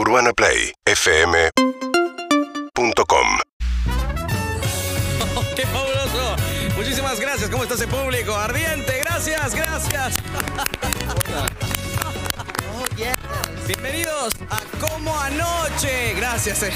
UrbanaPlayFM.com ¡Qué fabuloso! Muchísimas gracias. ¿Cómo está ese público? Ardiente, gracias, gracias. Bienvenidos a Como Anoche. Gracias. eh.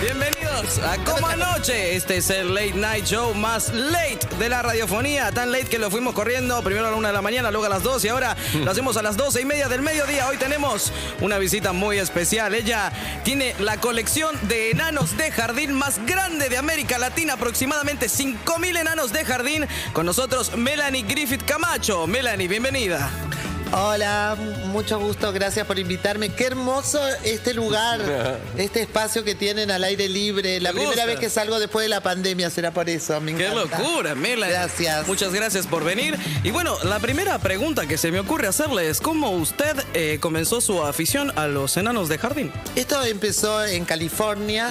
Bienvenidos a Como Anoche. Este es el late night show más late de la radiofonía. Tan late que lo fuimos corriendo primero a la una de la mañana, luego a las 2 y ahora lo hacemos a las 12 y media del mediodía. Hoy tenemos una visita muy especial. Ella tiene la colección de enanos de jardín más grande de América Latina, aproximadamente 5000 enanos de jardín. Con nosotros Melanie Griffith Camacho. Melanie, bienvenida. Hola, mucho gusto, gracias por invitarme. Qué hermoso este lugar, este espacio que tienen al aire libre. La Me primera gusta. vez que salgo después de la pandemia será por eso. Me ¡Qué locura, Melanie! Gracias. Muchas gracias por venir. Y bueno, la primera pregunta que se me ocurre hacerle es cómo usted eh, comenzó su afición a los enanos de jardín. Esto empezó en California.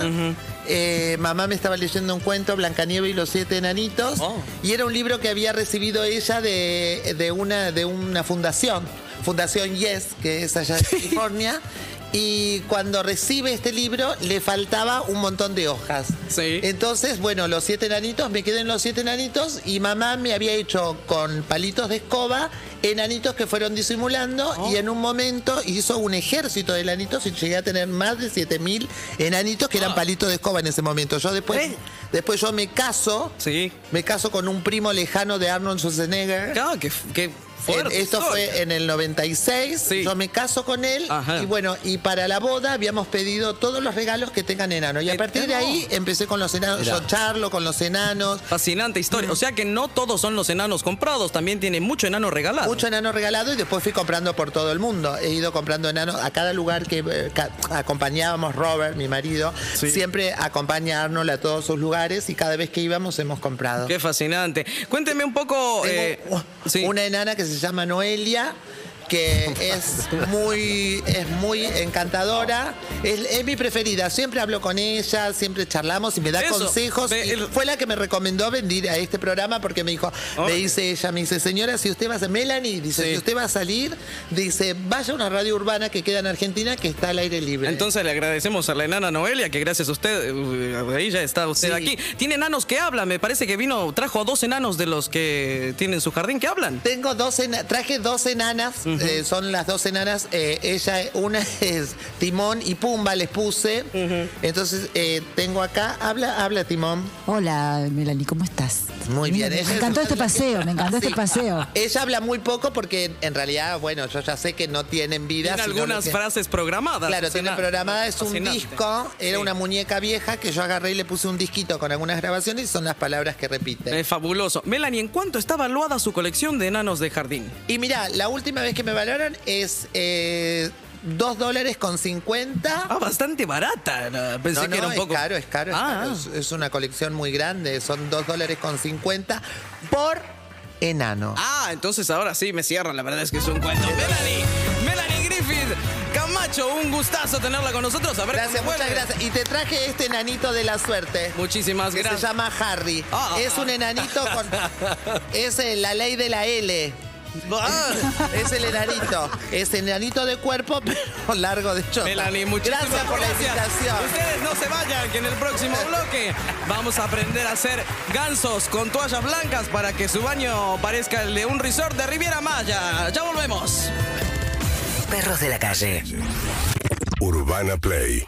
Eh, mamá me estaba leyendo un cuento, Blancanieve y los siete enanitos, Oh. y era un libro que había recibido ella de, de una, de una fundación, Fundación Yes, que es allá de California. Y cuando recibe este libro le faltaba un montón de hojas. Sí. Entonces, bueno, los siete enanitos, me quedé en los siete enanitos y mamá me había hecho con palitos de escoba enanitos que fueron disimulando Oh. y en un momento hizo un ejército de enanitos y llegué a tener más de 7000 enanitos que eran palitos de escoba en ese momento. Yo después, Ah. ¿Eh? después yo me caso, Sí. me caso con un primo lejano de Arnold Schwarzenegger. Claro, qué, En- esto historia. fue en el 96. Sí. Yo me caso con él. Ajá. Y bueno, y para la boda habíamos pedido todos los regalos que tengan enanos. Y a Eh, partir de ahí empecé con los enanos. Yo charlo con los enanos. Fascinante historia. O sea que no todos son los enanos comprados, también tiene mucho enano regalado. Mucho enano regalado y después fui comprando por todo el mundo. He ido comprando enanos a cada lugar que eh, ca- acompañábamos, Robert, mi marido, Sí. siempre acompaña a todos sus lugares y cada vez que íbamos hemos comprado. Qué fascinante. Cuénteme un poco. Tengo eh, sí. una enana que se llama Noelia que es muy es muy encantadora es, es mi preferida siempre hablo con ella siempre charlamos y me da Eso, consejos ve, y el- fue la que me recomendó venir a este programa porque me dijo Oh. me dice ella me dice señora si usted va a ser Melanie dice Sí. si usted va a salir dice vaya a una radio urbana que queda en Argentina que está al aire libre Entonces le agradecemos a la enana Noelia que gracias a usted, uh, ahí ya está usted Sí. aquí. Tiene enanos que hablan, me parece que vino, trajo a dos enanos de los que tienen su jardín que hablan. Tengo dos traje dos enanas, eh, son las dos enanas. eh, ella, una es Timón y Pumba, les puse. Entonces eh, tengo acá, habla, habla Timón. Hola, Melanie, ¿cómo estás? Muy bien, Me ella es- encantó este paseo, me encantó este paseo. Ella habla muy poco porque en realidad, bueno, yo ya sé que no tienen vida. Tiene algunas que- frases programadas. Claro, tiene programada, es un Fascinante. disco, era Sí. una muñeca vieja que yo agarré y le puse un disquito con algunas grabaciones y son las palabras que repite. Es fabuloso. Melanie, ¿en cuánto está evaluada su colección de enanos de jardín? Y mira, la última vez que me valoran es eh, 2 dólares con 50. Ah, bastante barata. No, Pensé no, no, que era un poco. es caro, es caro. es Ah, caro. Es, es una colección muy grande. Son 2 dólares con 50 por enano. Ah, entonces ahora sí me cierran. La verdad es que es un cuento. Melanie, Melanie Griffith Camacho, un gustazo tenerla con nosotros. A ver Gracias, muchas gracias. Y te traje este enanito de la suerte. Muchísimas Que gracias. se llama Harry. Ah, es ah, un ah. enanito con. es eh, la ley de la L. Ah, Es el enanito. Es enanito de cuerpo, pero largo de chota. Melanie, muchísimas Gracias por la invitación. Ustedes no se vayan, que en el próximo bloque vamos a aprender a hacer gansos con toallas blancas para que su baño parezca el de un resort de Riviera Maya. Ya volvemos. Perros de la calle. Urbana Play.